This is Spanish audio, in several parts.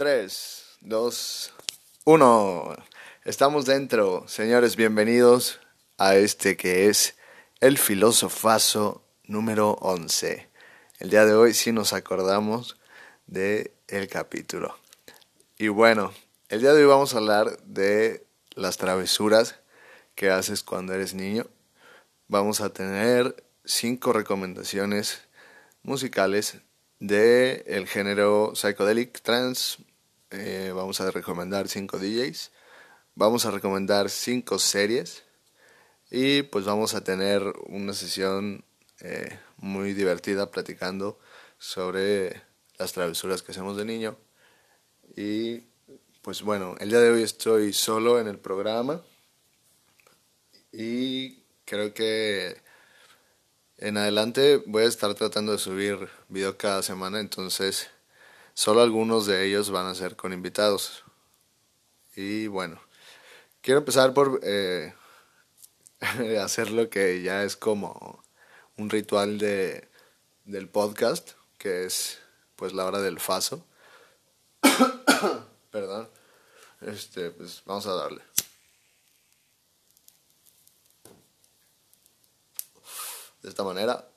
3, 2, 1. Estamos dentro, señores, bienvenidos a este que es el filosofazo número 11. El día de hoy sí nos acordamos de capítulo. Y bueno, el día de hoy vamos a hablar de las travesuras que haces cuando eres niño. Vamos a tener cinco recomendaciones musicales de el género psychedelic trance. Eh, vamos a recomendar cinco DJs. Vamos a recomendar cinco series. Y pues vamos a tener una sesión eh, muy divertida platicando sobre las travesuras que hacemos de niño. Y pues bueno, el día de hoy estoy solo en el programa. Y creo que en adelante voy a estar tratando de subir video cada semana, entonces solo algunos de ellos van a ser con invitados. Y bueno, quiero empezar por eh, hacer lo que ya es como un ritual de, del podcast, que es pues la hora del faso. Perdón. Este, pues vamos a darle. De esta manera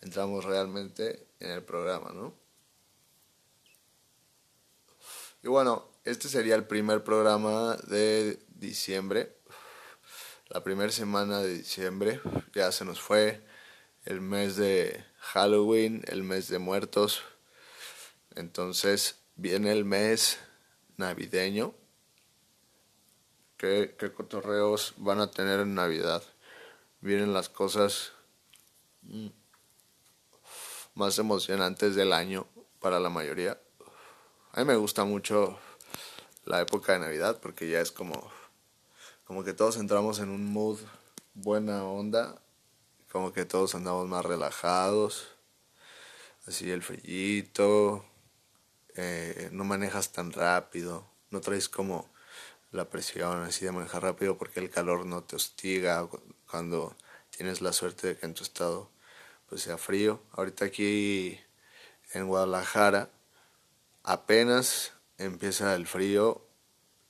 entramos realmente en el programa, ¿no? Y bueno, este sería el primer programa de diciembre. La primera semana de diciembre ya se nos fue el mes de Halloween, el mes de muertos. Entonces viene el mes navideño ¿Qué, cotorreos van a tener en Navidad? Vienen las cosas mm, más emocionantes del año para la mayoría. A mí me gusta mucho la época de Navidad porque ya es como, como que todos entramos en un mood buena onda, como que todos andamos más relajados, así el frillito, eh, no manejas tan rápido, no traes como la presión así de manejar rápido porque el calor no te hostiga cuando tienes la suerte de que en tu estado pues sea frío. Ahorita aquí en Guadalajara apenas empieza el frío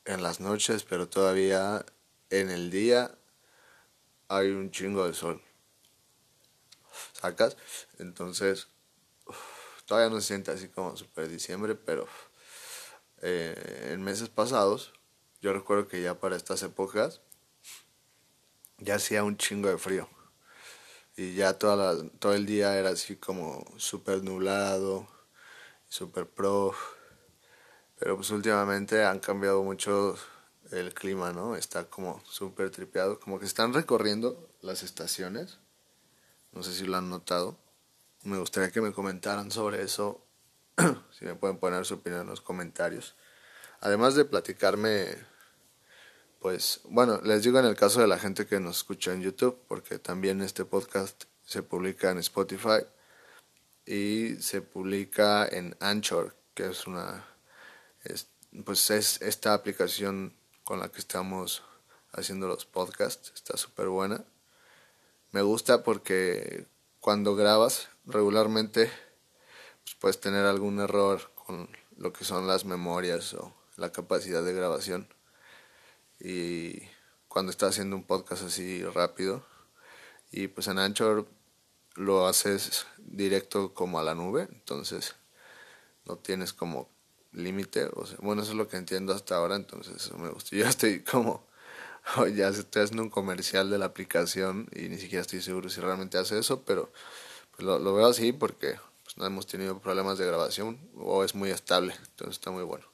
en las noches, pero todavía en el día hay un chingo de sol. ¿Sacas? Entonces, todavía no se siente así como super diciembre, pero eh, en meses pasados yo recuerdo que ya para estas épocas ya hacía un chingo de frío. Y ya toda la, todo el día era así como súper nublado, súper pro. Pero pues últimamente han cambiado mucho el clima, ¿no? Está como súper tripeado. Como que están recorriendo las estaciones. No sé si lo han notado. Me gustaría que me comentaran sobre eso. si me pueden poner su opinión en los comentarios. Además de platicarme pues bueno, les digo en el caso de la gente que nos escucha en YouTube, porque también este podcast se publica en Spotify y se publica en Anchor, que es una, pues es esta aplicación con la que estamos haciendo los podcasts, está súper buena. Me gusta porque cuando grabas regularmente pues puedes tener algún error con lo que son las memorias o la capacidad de grabación y cuando estás haciendo un podcast así rápido y pues en Anchor lo haces directo como a la nube entonces no tienes como límite o bueno eso es lo que entiendo hasta ahora entonces eso me gusta. Yo estoy como ya estoy haciendo un comercial de la aplicación y ni siquiera estoy seguro si realmente hace eso pero pues lo, lo veo así porque pues, no hemos tenido problemas de grabación o es muy estable entonces está muy bueno.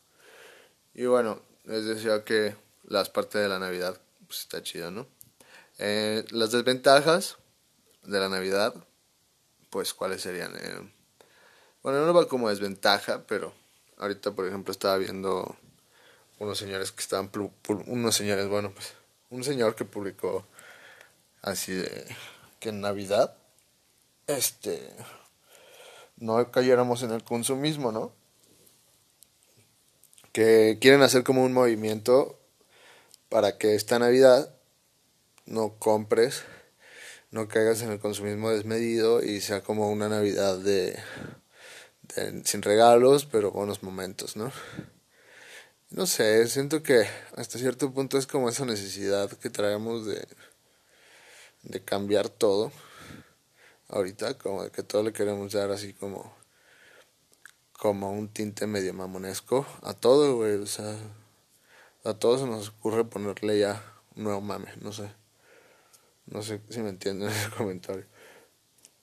Y bueno les decía que las partes de la Navidad, pues está chido, ¿no? Eh, las desventajas de la Navidad, pues cuáles serían. Eh, bueno, no va como desventaja, pero ahorita, por ejemplo, estaba viendo unos señores que estaban, unos señores, bueno, pues un señor que publicó así de que en Navidad, este, no cayéramos en el consumismo, ¿no? Que quieren hacer como un movimiento para que esta Navidad no compres, no caigas en el consumismo desmedido y sea como una Navidad de, sin regalos, pero buenos momentos, ¿no? No sé, siento que hasta cierto punto es como esa necesidad que traemos de, de cambiar todo. Ahorita, como de que todo le queremos dar así como, como un tinte medio mamonesco a todo, güey. O sea, a todos se nos ocurre ponerle ya un nuevo mame, no sé. No sé si me entienden ese comentario.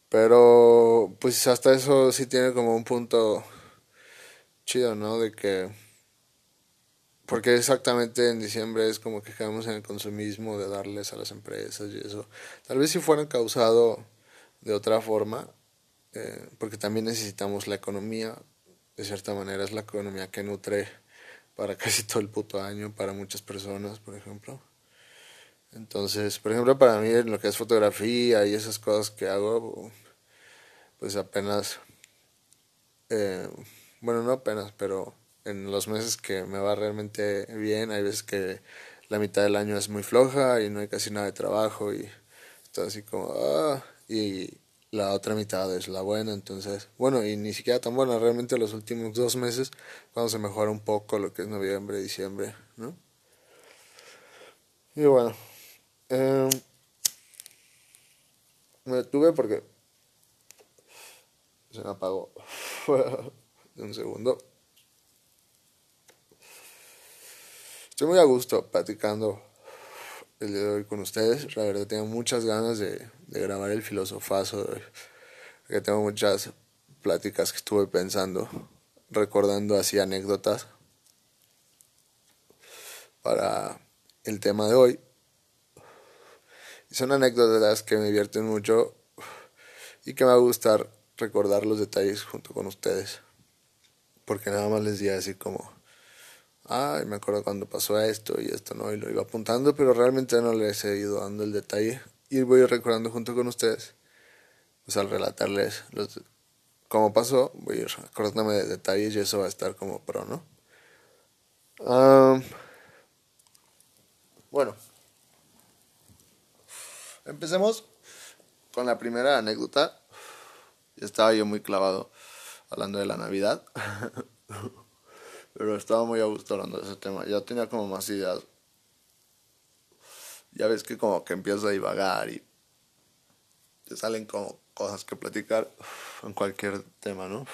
Pero pues hasta eso sí tiene como un punto chido, ¿no? De que... Porque exactamente en diciembre es como que quedamos en el consumismo de darles a las empresas y eso. Tal vez si fueran causado de otra forma, eh, porque también necesitamos la economía, de cierta manera es la economía que nutre para casi todo el puto año, para muchas personas, por ejemplo. Entonces, por ejemplo, para mí en lo que es fotografía y esas cosas que hago, pues apenas, eh, bueno, no apenas, pero en los meses que me va realmente bien, hay veces que la mitad del año es muy floja y no hay casi nada de trabajo y está así como, ah, y la otra mitad es la buena, entonces, bueno, y ni siquiera tan buena, realmente los últimos dos meses, cuando se mejora un poco lo que es noviembre, diciembre, ¿no? Y bueno, eh, me detuve porque se me apagó. un segundo. Estoy muy a gusto platicando el día de hoy con ustedes. La verdad tengo muchas ganas de, de grabar el filosofazo. Que tengo muchas pláticas que estuve pensando, recordando así anécdotas para el tema de hoy. son anécdotas que me divierten mucho y que me va a gustar recordar los detalles junto con ustedes. Porque nada más les di así como, ay, me acuerdo cuando pasó esto y esto, ¿no? Y lo iba apuntando, pero realmente no les he ido dando el detalle. Y voy recordando junto con ustedes. Pues al relatarles los, cómo pasó, voy a ir acordándome de detalles y eso va a estar como pro, ¿no? bueno. Empecemos con la primera anécdota estaba yo muy clavado hablando de la Navidad. Pero estaba muy a gusto hablando de ese tema. Ya tenía como más ideas. Ya ves que como que empiezo a divagar y te salen como cosas que platicar en cualquier tema, ¿no?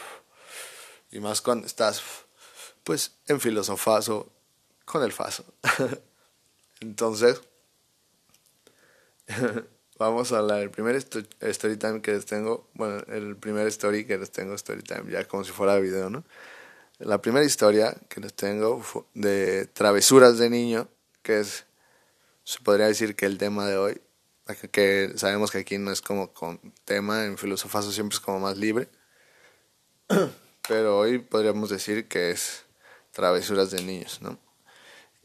Y más cuando estás, pues, en filosofazo con el faso. Entonces, vamos a hablar. El primer story time que les tengo, bueno, el primer story que les tengo, story time, ya como si fuera video, ¿no? La primera historia que les tengo de travesuras de niño, que es, se podría decir que el tema de hoy, que sabemos que aquí no es como con tema, en filosofazo siempre es como más libre, pero hoy podríamos decir que es travesuras de niños, ¿no?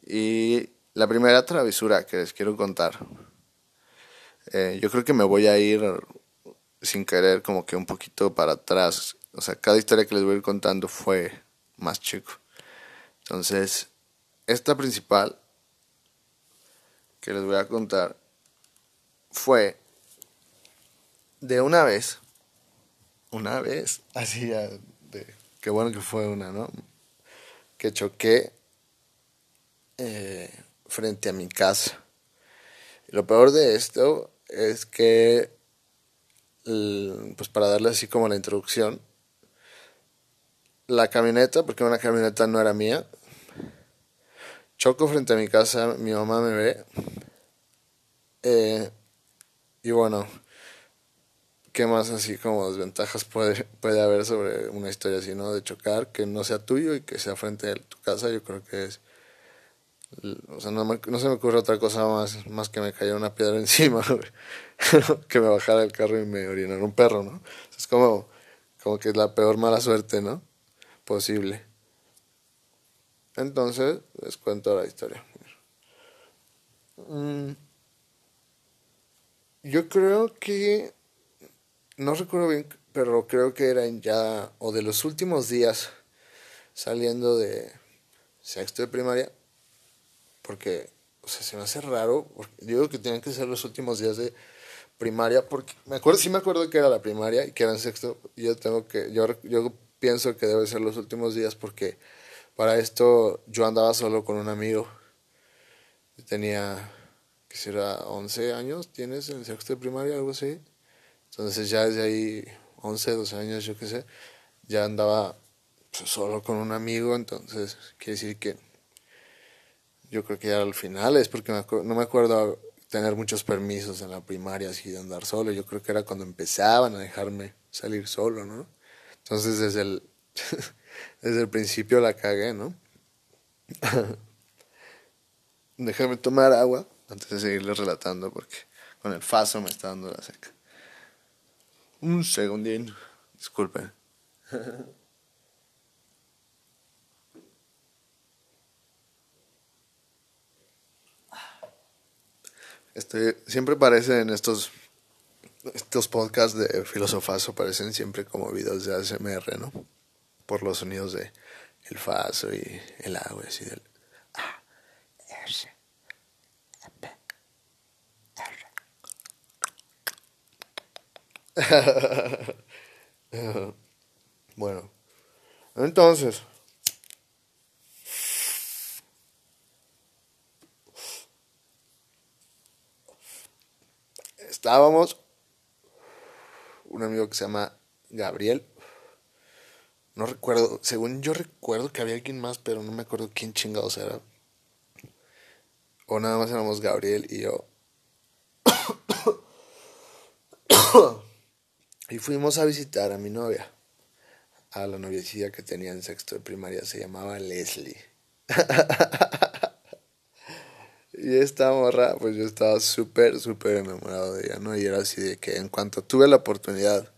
Y la primera travesura que les quiero contar eh, yo creo que me voy a ir sin querer como que un poquito para atrás. O sea, cada historia que les voy a ir contando fue más chico. Entonces, esta principal que les voy a contar fue de una vez, una vez, así ya, qué bueno que fue una, ¿no? Que choqué eh, frente a mi casa. Lo peor de esto es que, pues para darle así como la introducción, la camioneta, porque una camioneta no era mía, choco frente a mi casa, mi mamá me ve, eh, y bueno, ¿qué más así como desventajas puede, puede haber sobre una historia así, no? De chocar, que no sea tuyo y que sea frente a tu casa, yo creo que es o sea, no, no se me ocurre otra cosa más, más que me cayera una piedra encima, que me bajara el carro y me orinara un perro, ¿no? Es como, como que es la peor mala suerte, ¿no? Posible. Entonces, les cuento la historia. Mm, yo creo que, no recuerdo bien, pero creo que eran ya, o de los últimos días saliendo de sexto de primaria, porque, o sea, se me hace raro, yo digo que tienen que ser los últimos días de primaria, porque me acuerdo, sí me acuerdo que era la primaria y que era en sexto, yo tengo que, yo, yo pienso que debe ser los últimos días porque para esto yo andaba solo con un amigo. Tenía, que será 11 años, tienes en sexto de primaria, algo así. Entonces ya desde ahí, 11, 12 años, yo qué sé, ya andaba pues, solo con un amigo, entonces quiere decir que yo creo que ya al final es porque no me acuerdo tener muchos permisos en la primaria así de andar solo, yo creo que era cuando empezaban a dejarme salir solo, ¿no? Entonces desde el, desde el principio la cagué, ¿no? Déjame tomar agua antes de seguirles relatando porque con el faso me está dando la seca. Un segundín, disculpen. Estoy, siempre parecen estos, estos podcasts de filosofazo, parecen siempre como videos de ASMR, ¿no? Por los sonidos de el faso y el agua, así del bueno, entonces, estábamos, un amigo que se llama Gabriel, no recuerdo, según yo recuerdo que había alguien más, pero no me acuerdo quién chingados era. O nada más éramos Gabriel y yo. y fuimos a visitar a mi novia, a la noviecilla que tenía en sexto de primaria, se llamaba Leslie. Y esta morra, pues yo estaba súper, súper enamorado de ella, ¿no? Y era así de que en cuanto tuve la oportunidad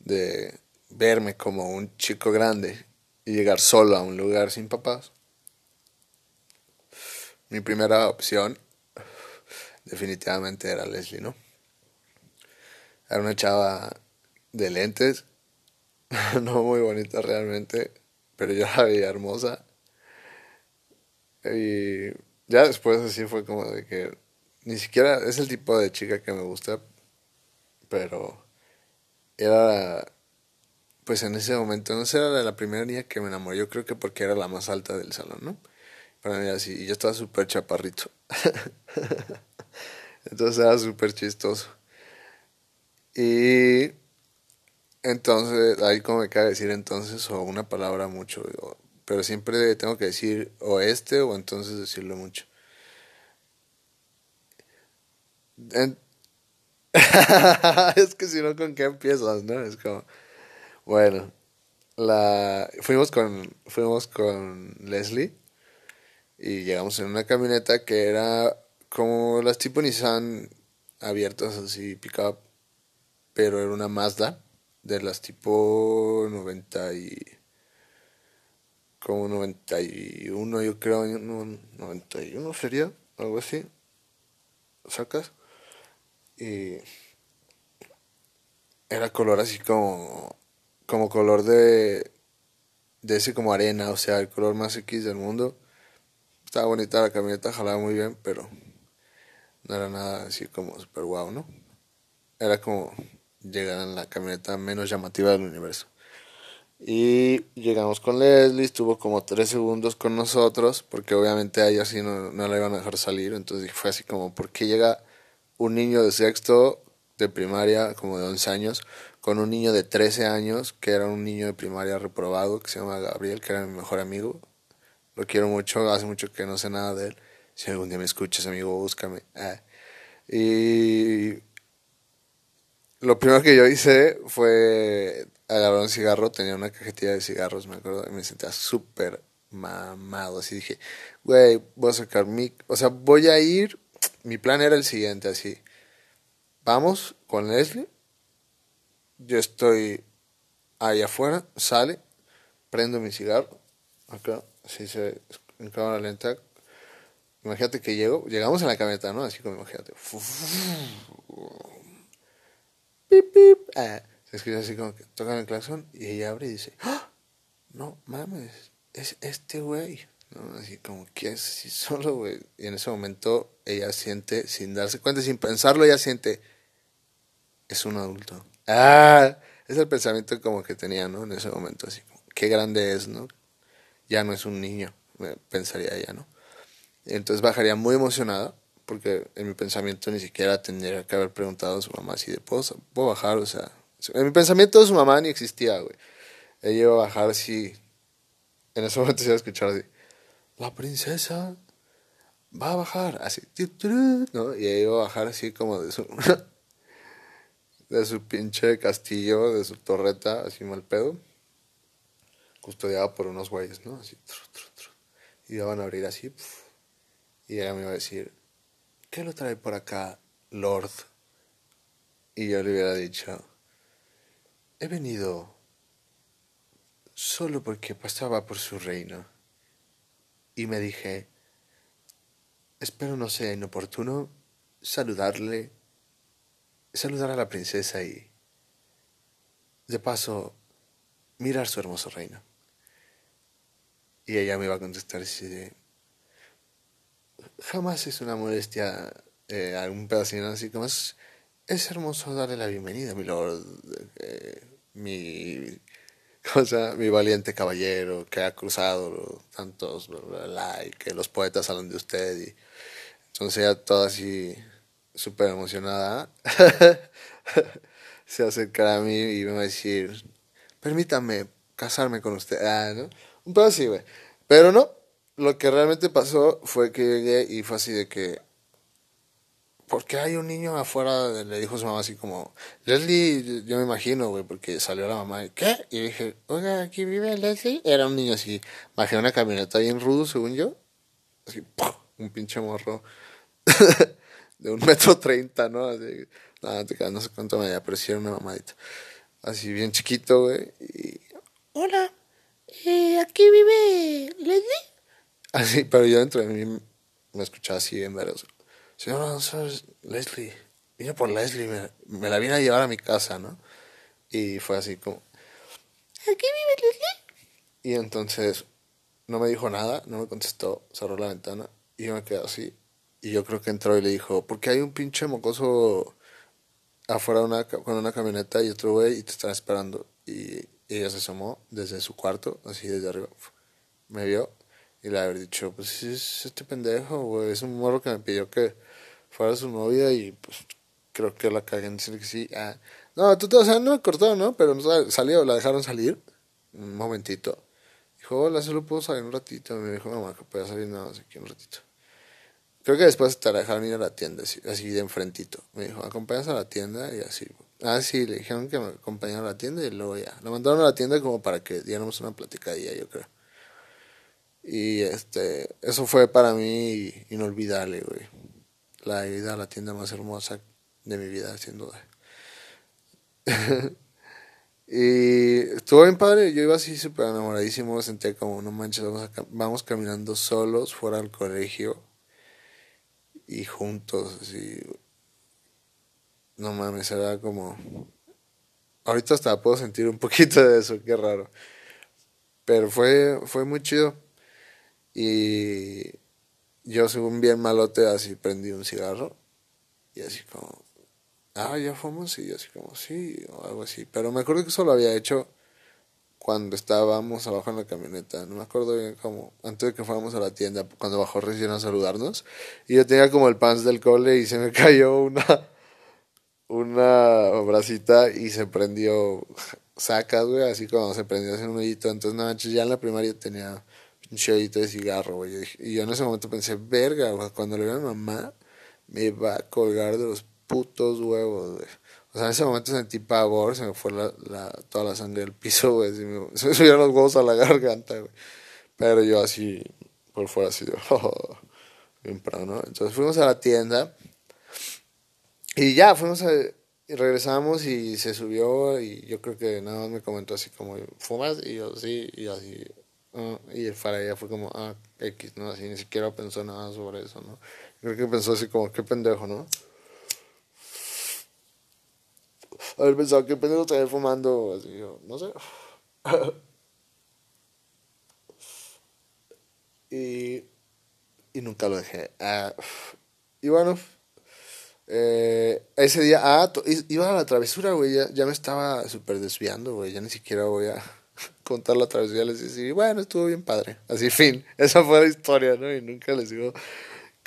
de verme como un chico grande y llegar solo a un lugar sin papás, mi primera opción definitivamente era Leslie, ¿no? Era una chava de lentes, no muy bonita realmente, pero yo la veía hermosa. Y ya después así fue como de que ni siquiera es el tipo de chica que me gusta, pero era pues en ese momento, no sé, era la primera niña que me enamoró, yo creo que porque era la más alta del salón, ¿no? Para mí así, y yo estaba súper chaparrito. entonces era súper chistoso. Y entonces, ahí como me cabe decir entonces, o una palabra mucho, pero siempre tengo que decir o este o entonces decirlo mucho. es que si no, ¿con qué empiezas, no? Es como, bueno, la fuimos con fuimos con Leslie y llegamos en una camioneta que era como las tipo Nissan abiertas así pick pero era una Mazda de las tipo 90 y como 91, yo creo, 91 sería, algo así. Sacas. Y era color así como, como color de, de ese como arena, o sea, el color más X del mundo. Estaba bonita la camioneta, jalaba muy bien, pero no era nada así como super guau, ¿no? Era como llegar a la camioneta menos llamativa del universo. Y llegamos con Leslie, estuvo como tres segundos con nosotros, porque obviamente a ella sí no, no la iban a dejar salir. Entonces fue así como, ¿por qué llega un niño de sexto de primaria, como de 11 años, con un niño de 13 años, que era un niño de primaria reprobado, que se llama Gabriel, que era mi mejor amigo? Lo quiero mucho, hace mucho que no sé nada de él. Si algún día me escuchas, amigo, búscame. Ah. Y lo primero que yo hice fue agarró un cigarro, tenía una cajetilla de cigarros, me acuerdo, y me sentía súper mamado. Así dije, güey, voy a sacar mi. O sea, voy a ir. Mi plan era el siguiente, así. Vamos con Leslie. Yo estoy ahí afuera, sale, prendo mi cigarro. Acá, así se. En cámara lenta. Imagínate que llego, llegamos en la camioneta, ¿no? Así como imagínate. Pip, pip. Ah se escucha así como que tocan el claxon y ella abre y dice, ¡Ah! no mames, es este güey. ¿no? Así como que es así solo, güey. Y en ese momento ella siente, sin darse cuenta, sin pensarlo, ella siente, es un adulto. Ah, es el pensamiento como que tenía, ¿no? En ese momento, así, qué grande es, ¿no? Ya no es un niño, pensaría ella, ¿no? Entonces bajaría muy emocionada, porque en mi pensamiento ni siquiera tendría que haber preguntado a su mamá si de ¿puedo, puedo bajar, o sea, en mi pensamiento su mamá ni existía, güey. Ella iba a bajar así, en ese momento se iba a escuchar así, la princesa va a bajar, así, ¿no? Y ella iba a bajar así como de su, de su pinche castillo, de su torreta, así mal pedo, custodiada por unos güeyes, ¿no? Así, y iban a abrir así, y ella me iba a decir, ¿qué lo trae por acá, Lord? Y yo le hubiera dicho, he venido solo porque pasaba por su reino. Y me dije, espero no sea inoportuno saludarle, saludar a la princesa y, de paso, mirar su hermoso reino. Y ella me iba a contestar de, jamás es una molestia eh, algún pedacito así como es, es hermoso darle la bienvenida, mi lord, eh, mi cosa, mi valiente caballero que ha cruzado tantos y que los poetas hablan de usted y entonces ella toda así súper emocionada se acercará a mí y me va a decir permítame casarme con usted ah, ¿no? un pedo así güey pero no lo que realmente pasó fue que llegué y fue así de que porque hay un niño afuera, le dijo su mamá así como, Leslie, yo me imagino, güey, porque salió la mamá, y, ¿qué? Y dije, oiga, aquí vive Leslie. Era un niño así, bajé una camioneta bien rudo, según yo, así, un pinche morro de un metro treinta, ¿no? Así, nada, no sé cuánto me pero sí una mamadita. Así bien chiquito, güey, y, hola, eh, ¿aquí vive Leslie? Así, pero yo dentro de mí me escuchaba así bien veroso. Señor, Leslie, vine por Leslie, me, la vine a llevar a mi casa, ¿no? Y fue así como, ¿aquí vive Leslie? Y entonces no me dijo nada, no me contestó, cerró la ventana y yo me quedé así. Y yo creo que entró y le dijo, porque hay un pinche mocoso afuera una, con una camioneta y otro güey y te están esperando. Y ella se asomó desde su cuarto, así desde arriba. Me vio y le haber dicho, pues es este pendejo, güey, es un morro que me pidió que fuera su novia y pues creo que la cagué en decir que sí. Ah, no, tú, o sea, no me cortó, ¿no? Pero salió, la dejaron salir un momentito. Dijo, hola, solo puedo salir un ratito. Me dijo, mamá, que pueda salir nada más aquí un ratito. Creo que después te la dejaron ir a la tienda, así, así de enfrentito. Me dijo, acompañas a la tienda y así. Ah, sí, le dijeron que me acompañara a la tienda y luego ya. Lo mandaron a la tienda como para que diéramos una platicadilla, yo creo. Y este, eso fue para mí inolvidable, güey. La ida a la tienda más hermosa de mi vida, sin duda. y estuvo bien padre, yo iba así súper enamoradísimo, sentía como, no manches, vamos, vamos caminando solos fuera del colegio y juntos, así. No mames, era como... Ahorita hasta puedo sentir un poquito de eso, qué raro. Pero fue, fue muy chido. Y yo, según bien malote, así prendí un cigarro. Y así como, ah, ya fuimos. Y así como, sí, o algo así. Pero me acuerdo que eso lo había hecho cuando estábamos abajo en la camioneta. No me acuerdo bien cómo, antes de que fuéramos a la tienda, cuando bajó recién a saludarnos. Y yo tenía como el pants del cole y se me cayó una, una bracita y se prendió sacas, güey, así como se prendió hacia un hoyito. Entonces, nada, ya en la primaria tenía un chedito de cigarro, güey. Y yo en ese momento pensé, verga, güey, cuando le vea a mamá, me va a colgar de los putos huevos, güey. O sea, en ese momento sentí pavor, se me fue la, toda la sangre del piso, güey. Se me, subieron los huevos a la garganta, güey. Pero yo así, por fuera así, oh, bien ¿no? Entonces fuimos a la tienda y ya, fuimos a, y regresamos y se subió y yo creo que nada más me comentó así como, ¿fumas? Y yo, sí, y así, Ah, y para ella fue como, ah, X, ¿no? Así ni siquiera pensó nada sobre eso, ¿no? Creo que pensó así como, qué pendejo, ¿no? Haber pensado, qué pendejo estaría fumando, así, yo, no sé. y, y nunca lo dejé. Ah, y bueno, Eh, ese día, ah, iba a la travesura, güey, ya, ya me estaba súper desviando, güey, ya ni siquiera voy a contar la travesura, les decía, bueno, estuvo bien padre, así fin, esa fue la historia, ¿no? Y nunca les digo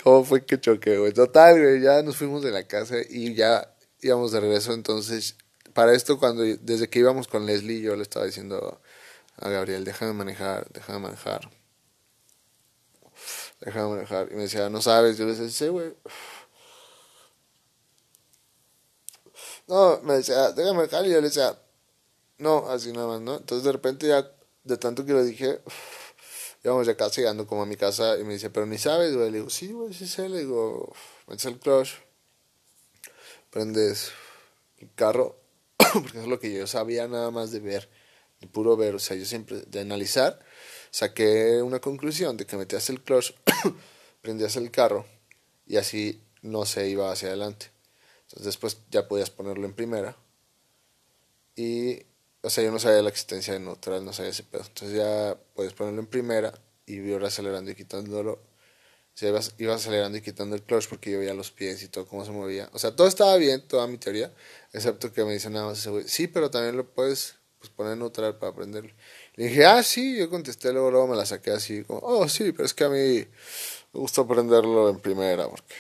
cómo fue que choqué, güey. Total, güey, ya nos fuimos de la casa y ya íbamos de regreso, entonces, para esto, cuando, desde que íbamos con Leslie, yo le estaba diciendo a Gabriel, déjame manejar, déjame manejar, déjame manejar, y me decía, no sabes, yo le decía, sí, güey no, me decía, déjame dejar, y yo le decía, no, así nada más, ¿no? Entonces de repente ya, de tanto que lo dije, íbamos ya casi llegando como a mi casa, y me dice, pero ni sabes, güey, le digo, sí, güey, sí sé, le digo, metes el clutch, prendes el carro, porque es lo que yo sabía nada más de ver, de puro ver, o sea, yo siempre, de analizar, saqué una conclusión de que metías el clutch, prendías el carro, y así no se iba hacia adelante. Entonces después ya podías ponerlo en primera. Y, o sea, yo no sabía la existencia de neutral, no sabía ese pedo. Entonces ya puedes ponerlo en primera y iba acelerando y quitándolo. O sea, iba, acelerando y quitando el clutch porque yo veía los pies y todo cómo se movía. O sea, todo estaba bien, toda mi teoría, excepto que me dicen nada más. Sí, pero también lo puedes pues, poner neutral para aprenderlo. Le dije, ah, sí, yo contesté, luego, luego me la saqué así, como, oh, sí, pero es que a mí me gusta aprenderlo en primera porque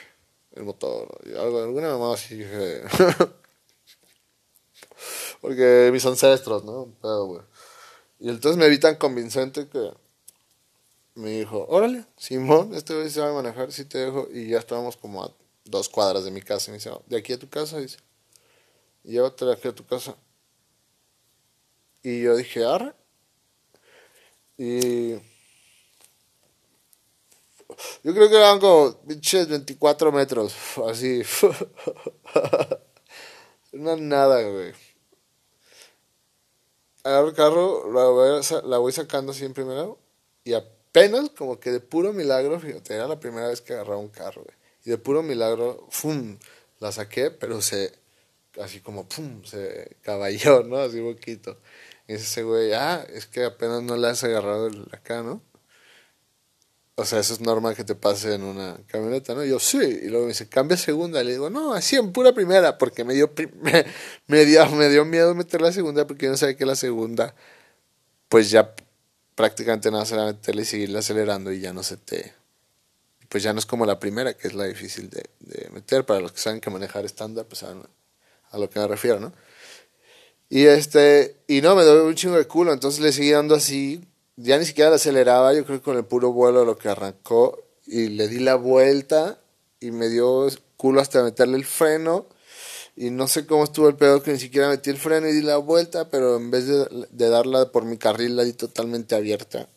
el motor. Y algo, alguna mamá así Porque mis ancestros, ¿no? Pero, güey. Y entonces me vi tan convincente que me dijo, órale, Simón, este güey se va a manejar, si te dejo. Y ya estábamos como a dos cuadras de mi casa. Y me dice, de aquí a tu casa, dice. Llévate de aquí a tu casa. Y yo dije, arre. Y yo creo que eran como pinches 24 metros, así. Una nada, güey. Agarro el carro, la voy, la voy sacando así en primero. Y apenas, como que de puro milagro, fíjate, era la primera vez que agarraba un carro, güey. Y de puro milagro, ¡fum! La saqué, pero se. Así como, ¡pum! Se caballó, ¿no? Así poquito. Y ese güey, ah, es que apenas no le has agarrado el, acá, ¿no? O sea, eso es normal que te pase en una camioneta, ¿no? Y yo, sí. Y luego me dice, cambia segunda. Le digo, no, así en pura primera, porque me dio, me, dio, me dio miedo meter la segunda, porque yo no sabía que la segunda, pues ya prácticamente nada será meterle y seguirla acelerando y ya no se te. Pues ya no es como la primera, que es la difícil de, meter. Para los que saben que manejar estándar, pues a, a lo que me refiero, ¿no? Y este, y no, me dio un chingo de culo, entonces le seguí dando así ya ni siquiera aceleraba, yo creo que con el puro vuelo lo que arrancó y le di la vuelta y me dio culo hasta meterle el freno y no sé cómo estuvo el pedo que ni siquiera metí el freno y di la vuelta, pero en vez de, darla por mi carril la di totalmente abierta.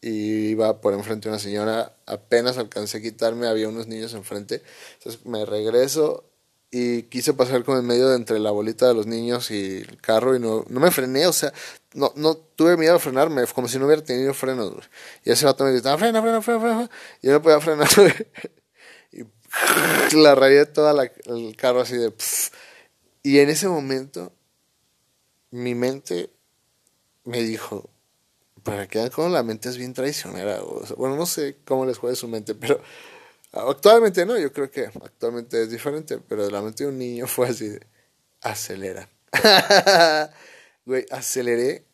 Y iba por enfrente una señora, apenas alcancé a quitarme, había unos niños enfrente, entonces me regreso y quise pasar como en medio de entre la bolita de los niños y el carro y no, no me frené, o sea, no, no tuve miedo a frenarme, como si no hubiera tenido frenos, Y ese vato me gritaba, frena, frena, frena, frena, y yo no podía frenar, Y la rayé toda el carro así de... Y en ese momento, mi mente me dijo, para que como la mente es bien traicionera, bueno, no sé cómo les juega su mente, pero Actualmente no, yo creo que actualmente es diferente, pero de la mente de un niño fue así acelera. Güey, aceleré,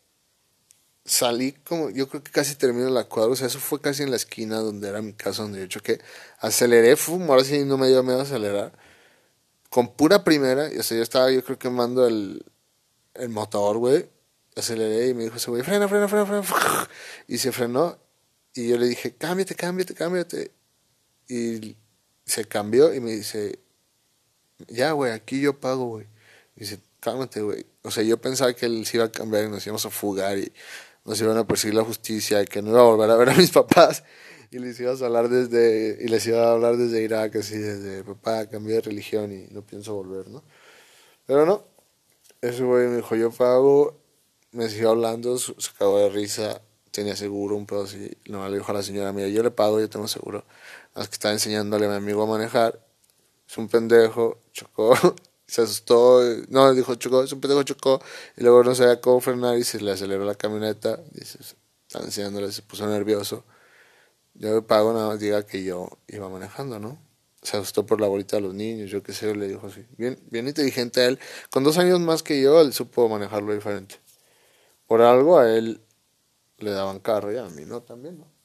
salí como, yo creo que casi termino la cuadra, o sea, eso fue casi en la esquina donde era mi casa, donde yo choqué. Aceleré, fum, ahora sí no me dio miedo acelerar. Con pura primera, y o sea, yo estaba, yo creo quemando el, el motor, güey. Aceleré y me dijo ese güey, frena, frena, frena, frena. Y se frenó. Y yo le dije, cámbiate, cámbiate, cámbiate. Y se cambió y me dice, ya, güey, aquí yo pago, güey. Dice, cálmate, güey. O sea, yo pensaba que él se iba a cambiar y nos íbamos a fugar y nos iban a perseguir la justicia que no iba a volver a ver a mis papás. Y les iba a hablar desde, y les iba a hablar desde Irak, así, desde, papá, cambié de religión y no pienso volver, ¿no? Pero no, ese güey me dijo, yo pago, me siguió hablando, se acabó de risa, tenía seguro, un pedo así. No, le dijo a la señora, mira, yo le pago, yo tengo seguro que estaba enseñándole a mi amigo a manejar. Es un pendejo, chocó, se asustó, no, dijo chocó, es un pendejo, chocó, y luego no sabía cómo frenar y se le aceleró la camioneta. Dice, estaba enseñándole, se puso nervioso. Yo le pago nada más diga que yo iba manejando, ¿no? se asustó por la bolita de los niños, yo qué sé, le dijo así. Bien, bien inteligente él. Con dos años más que yo, él supo manejarlo diferente. Por algo a él le daban carro y a mí no, también, ¿no?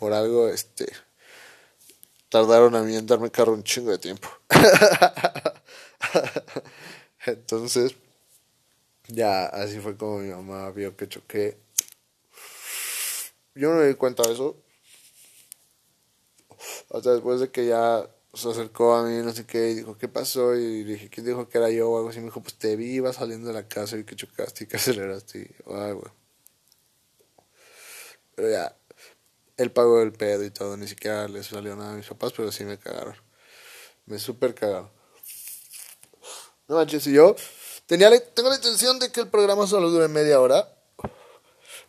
Por algo, este, tardaron a mí en darme carro un chingo de tiempo. Entonces, ya así fue como mi mamá vio que choqué. Yo no me di cuenta de eso. Hasta después de que ya se acercó a mí, no sé qué, y dijo, ¿qué pasó? Y dije, ¿quién dijo que era yo? O algo así. Me dijo, pues te vi, iba saliendo de la casa y que chocaste y que aceleraste. Y, ay. Pero ya, él pagó el pedo y todo, ni siquiera le salió nada a mis papás, pero sí me cagaron. Me super cagaron. No manches, y yo tenía tengo la intención de que el programa solo dure media hora,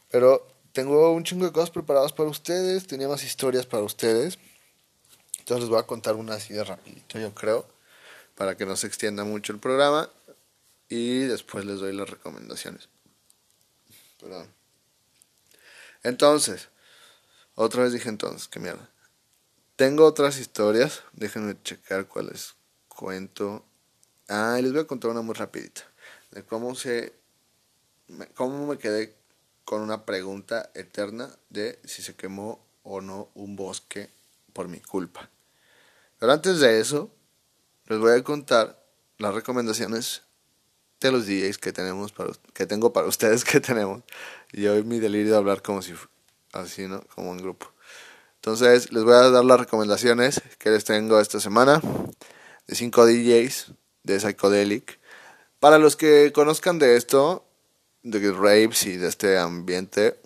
pero tengo un chingo de cosas preparadas para ustedes, tenía más historias para ustedes. Entonces les voy a contar una así de rapidito, yo creo, para que no se extienda mucho el programa y después les doy las recomendaciones. Perdón. Entonces, otra vez dije entonces, qué mierda. Tengo otras historias, déjenme checar cuáles cuento. Ah, les voy a contar una muy rapidita. De cómo se... Cómo me quedé con una pregunta eterna de si se quemó o no un bosque por mi culpa. Pero antes de eso, les voy a contar las recomendaciones de los DJs que tenemos que tengo para ustedes que tenemos. Y hoy mi delirio de hablar como si así, ¿no? Como un grupo. Entonces, les voy a dar las recomendaciones que les tengo esta semana de 5 DJs de Psychedelic. Para los que conozcan de esto, de raves y de este ambiente,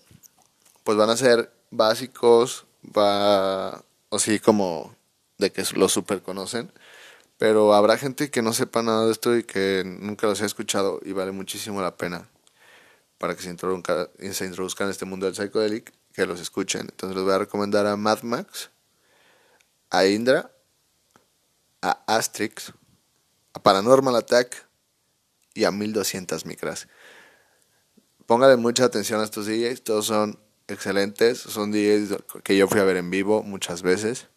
pues van a ser básicos, va así como de que lo super conocen, pero habrá gente que no sepa nada de esto y que nunca los haya escuchado y vale muchísimo la pena para que se se introduzcan en este mundo del psychedelic que los escuchen. Entonces les voy a recomendar a Mad Max, a Indra, a Astrix, a Paranormal Attack y a 1200 Micras. Póngale mucha atención a estos DJs, todos son excelentes, son DJs que yo fui a ver en vivo muchas veces.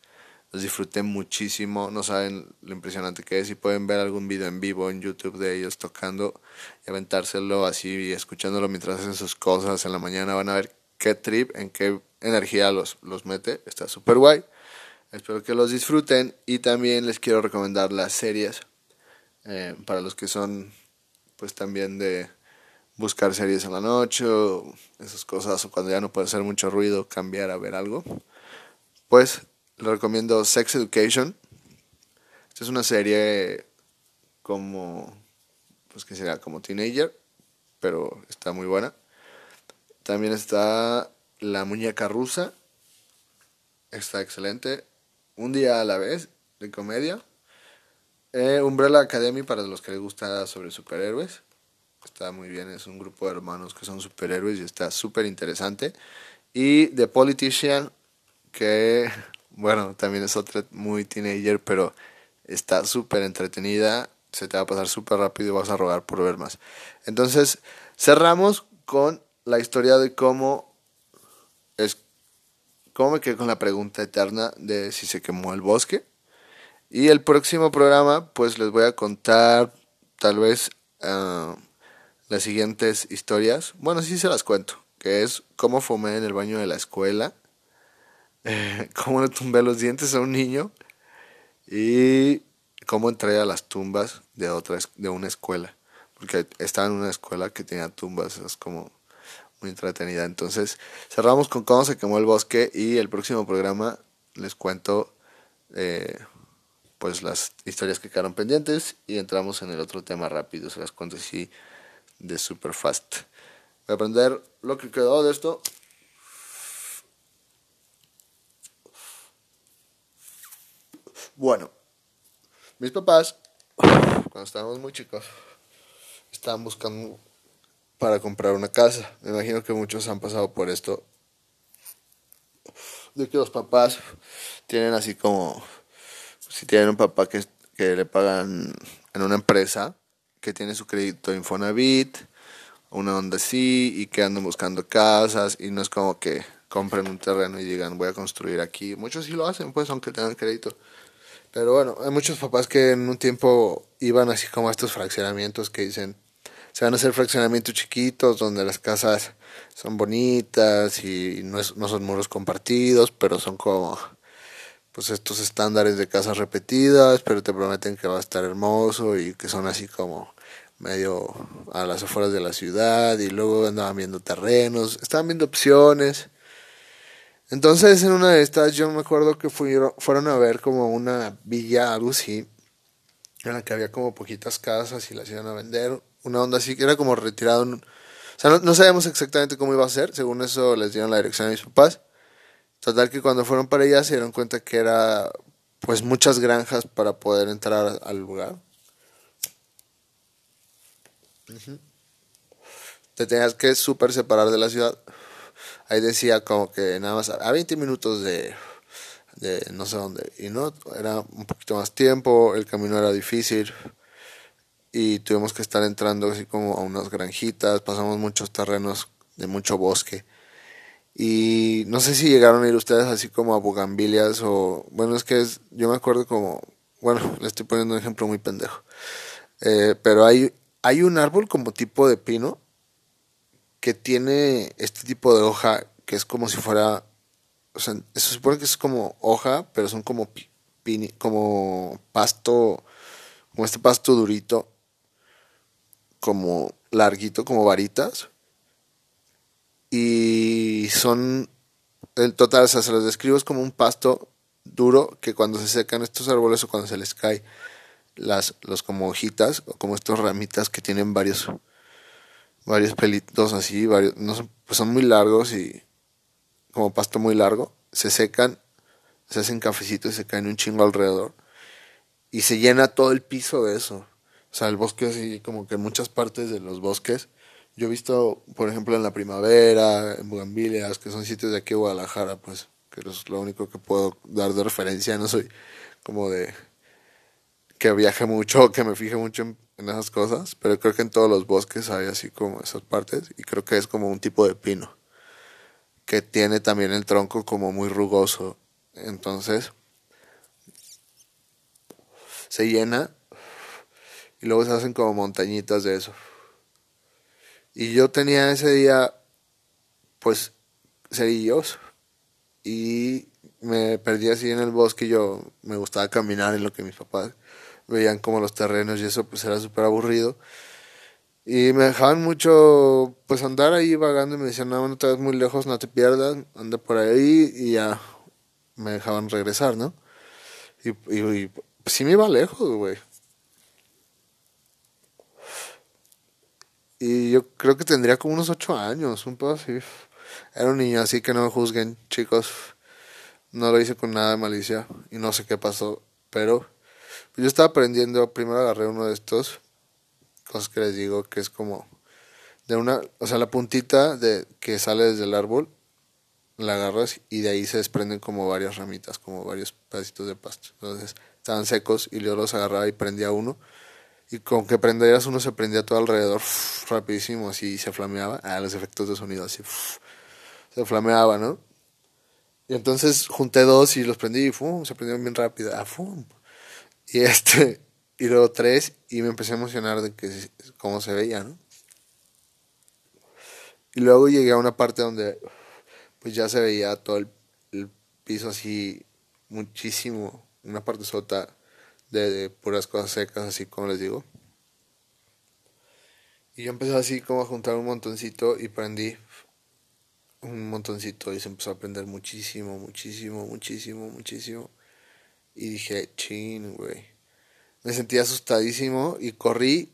Los disfruté muchísimo, no saben lo impresionante que es. Si pueden ver algún video en vivo en YouTube de ellos tocando y aventárselo así y escuchándolo mientras hacen sus cosas en la mañana, van a ver qué trip, en qué energía los, los mete. Está súper guay. Espero que los disfruten y también les quiero recomendar las series eh, para los que son pues también de buscar series en la noche o esas cosas o cuando ya no puede hacer mucho ruido cambiar a ver algo. Pues les recomiendo Sex Education. Esta es una serie como pues que será como teenager, pero está muy buena. También está La Muñeca Rusa. Está excelente. Un día a la vez, de comedia. Eh, Umbrella Academy para los que les gusta sobre superhéroes. Está muy bien, es un grupo de hermanos que son superhéroes y está súper interesante. Y The Politician, que bueno, también es otra muy teenager, pero está súper entretenida. Se te va a pasar súper rápido y vas a rogar por ver más. Entonces, cerramos con la historia de cómo es cómo me quedé con la pregunta eterna de si se quemó el bosque. Y el próximo programa, pues les voy a contar tal vez ah, las siguientes historias. Bueno, sí se las cuento. Que es cómo fumé en el baño de la escuela. cómo le tumbé los dientes a un niño. Y cómo entré a las tumbas de, otra, de una escuela. Porque estaba en una escuela que tenía tumbas. Es como muy entretenida. Entonces, cerramos con cómo se quemó el bosque y el próximo programa les cuento eh, pues las historias que quedaron pendientes y entramos en el otro tema rápido, se las cuento así de super fast. Voy a aprender lo que quedó de esto. Bueno, mis papás, cuando estábamos muy chicos, estaban buscando para comprar una casa. Me imagino que muchos han pasado por esto. De que los papás tienen así como, si tienen un papá que, que le pagan en una empresa, que tiene su crédito Infonavit, una onda así, y que andan buscando casas, y no es como que compren un terreno y digan voy a construir aquí. Muchos sí lo hacen, pues, aunque tengan crédito. Pero bueno, hay muchos papás que en un tiempo iban así como a estos fraccionamientos que dicen, se van a hacer fraccionamientos chiquitos donde las casas son bonitas y no, es, no son muros compartidos, pero son como pues estos estándares de casas repetidas, pero te prometen que va a estar hermoso y que son así como medio a las afueras de la ciudad y luego andaban viendo terrenos, estaban viendo opciones. Entonces en una de estas yo me acuerdo que fueron, fueron a ver como una villa, algo así, en la que había como poquitas casas y las iban a vender, una onda así que era como retirado, o sea, no, no sabíamos exactamente cómo iba a ser, según eso les dieron la dirección a mis papás Total que cuando fueron para allá se dieron cuenta que era pues muchas granjas para poder entrar al lugar. Te tenías que súper separar de la ciudad. Ahí decía como que nada más a 20 minutos de, de no sé dónde. Y no, era un poquito más tiempo, el camino era difícil. Y tuvimos que estar entrando así como a unas granjitas, pasamos muchos terrenos de mucho bosque y no sé si llegaron a ir ustedes así como a bugambilias o... Bueno, es que es, yo me acuerdo como... Bueno, le estoy poniendo un ejemplo muy pendejo. Eh, pero hay, hay un árbol como tipo de pino que tiene este tipo de hoja que es como si fuera... O sea, se supone que es como hoja, pero son como, pini, como pasto, como este pasto durito, como larguito, como varitas y son el total, o sea, se los describo es como un pasto duro que cuando se secan estos árboles o cuando se les cae las los como hojitas o como estos ramitas que tienen varios varios pelitos así, varios no son, pues son muy largos y como pasto muy largo, se secan, se hacen cafecitos y se caen un chingo alrededor y se llena todo el piso de eso. O sea, el bosque así como que en muchas partes de los bosques yo he visto, por ejemplo, en la primavera, en Bugambilias, que son sitios de aquí de Guadalajara, pues, que es lo único que puedo dar de referencia. No soy como de que viaje mucho, que me fije mucho en, esas cosas, pero creo que en todos los bosques hay así como esas partes, y creo que es como un tipo de pino, que tiene también el tronco como muy rugoso. Entonces, se llena y luego se hacen como montañitas de eso. Y yo tenía ese día, pues, cerillos. Y me perdí así en el bosque. Yo me gustaba caminar en lo que mis papás veían como los terrenos y eso, pues era súper aburrido. Y me dejaban mucho, pues andar ahí vagando y me decían, no, no te vas muy lejos, no te pierdas, anda por ahí y ya me dejaban regresar, ¿no? Y pues sí me iba lejos, güey. Y yo creo que tendría como unos ocho años, un poco así. Era un niño, así que no me juzguen, chicos. No lo hice con nada de malicia y no sé qué pasó, pero yo estaba aprendiendo, primero agarré uno de estos, cosas que les digo, que es como de una, o sea, la puntita de que sale desde el árbol, la agarras y de ahí se desprenden como varias ramitas, como varios pedacitos de pasto. Entonces estaban secos y yo los agarraba y prendía uno y con que prendieras uno se prendía todo alrededor rapidísimo, así se flameaba. Ah, los efectos de sonido así se flameaba, ¿no? Y entonces junté dos y los prendí y ¡fum! se prendieron bien rápido. Ah, ¡fum! Y este, y luego tres y me empecé a emocionar de que cómo se veía, ¿no? Y luego llegué a una parte donde pues ya se veía todo el, el piso así muchísimo, una parte sota de, puras cosas secas, así como les digo. Y yo empecé así como a juntar un montoncito y prendí un montoncito y se empezó a prender muchísimo, muchísimo, muchísimo, muchísimo. Y dije, chin, güey. Me sentí asustadísimo y corrí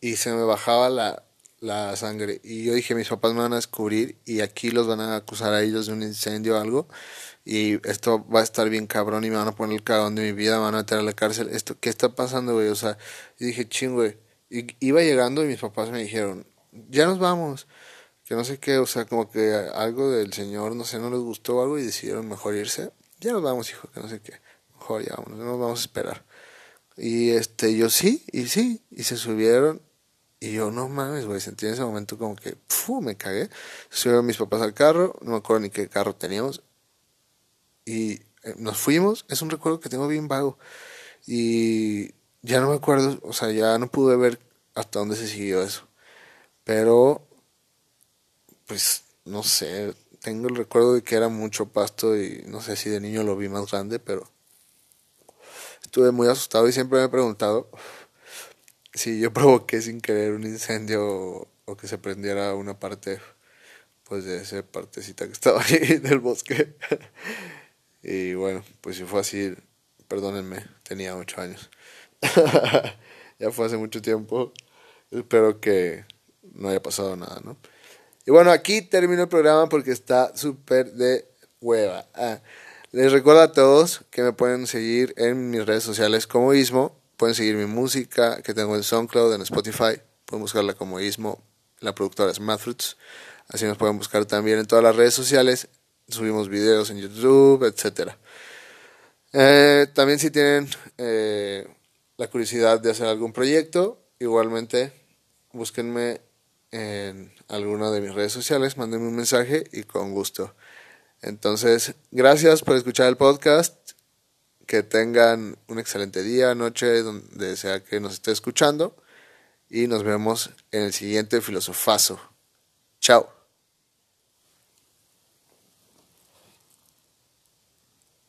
y, se me bajaba la, la sangre. Y yo dije, mis papás me van a descubrir y aquí los van a acusar a ellos de un incendio o algo y esto va a estar bien cabrón y me van a poner el cagón de mi vida, me van a meter a la cárcel. Esto, ¿Qué está pasando, güey? O sea, y dije, ching, iba llegando y mis papás me dijeron, ya nos vamos. Que no sé qué, o sea, como que algo del Señor, no sé, no les gustó algo y decidieron mejor irse. Ya nos vamos, hijo, que no sé qué. Mejor ya, no nos vamos a esperar. Y este, yo sí, y sí, y se subieron Y yo, no mames, güey, sentí en ese momento como que, ¡fu! me cagué. Subieron mis papás al carro, no me acuerdo ni qué carro teníamos. Y eh, nos fuimos, es un recuerdo que tengo bien vago. Y ya no me acuerdo, o sea, ya no pude ver hasta dónde se siguió eso. Pero, pues, no sé, tengo el recuerdo de que era mucho pasto y no sé si de niño lo vi más grande, pero estuve muy asustado y siempre me he preguntado si yo provoqué sin querer un incendio o, que se prendiera una parte pues de esa partecita que estaba ahí del bosque. Y bueno, pues si fue así, perdónenme, tenía ocho años. ya fue hace mucho tiempo. Espero que no haya pasado nada, ¿no? Y bueno, aquí termino el programa porque está súper de hueva. Ah, les recuerdo a todos que me pueden seguir en mis redes sociales como Ismo. Pueden seguir mi música que tengo en SoundCloud, en Spotify. Pueden buscarla como Ismo. La productora es Fruits. Así nos pueden buscar también en todas las redes sociales. Subimos videos en YouTube, etc. Eh, también si tienen eh, la curiosidad de hacer algún proyecto, igualmente búsquenme en alguna de mis redes sociales, mándenme un mensaje y con gusto. Entonces, gracias por escuchar el podcast. Que tengan un excelente día, noche, donde sea que nos esté escuchando. Y nos vemos en el siguiente filosofazo. Chao.